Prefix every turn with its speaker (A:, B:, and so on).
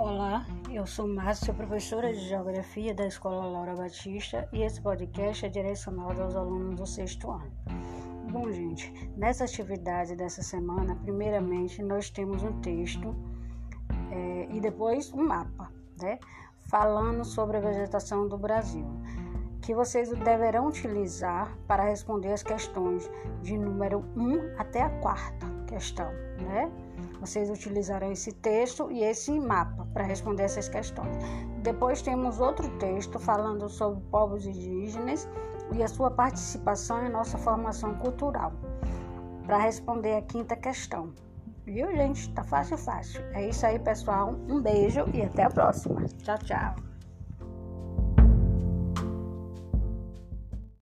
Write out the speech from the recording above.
A: Olá, eu sou Márcia, professora de Geografia da Escola Laura Batista e esse podcast é direcionado aos alunos do sexto ano. Bom, gente, nessa atividade dessa semana, primeiramente nós temos um texto é, e depois um mapa, né? Falando sobre a vegetação do Brasil, que vocês deverão utilizar para responder as questões de número 1 até a quarta questão, né? Vocês utilizarão esse texto e esse mapa para responder essas questões. Depois temos outro texto falando sobre povos indígenas e a sua participação em nossa formação cultural. Para responder a quinta questão. Viu, gente? Tá fácil, fácil. É isso aí, pessoal. Um beijo e até a próxima. Tchau, tchau.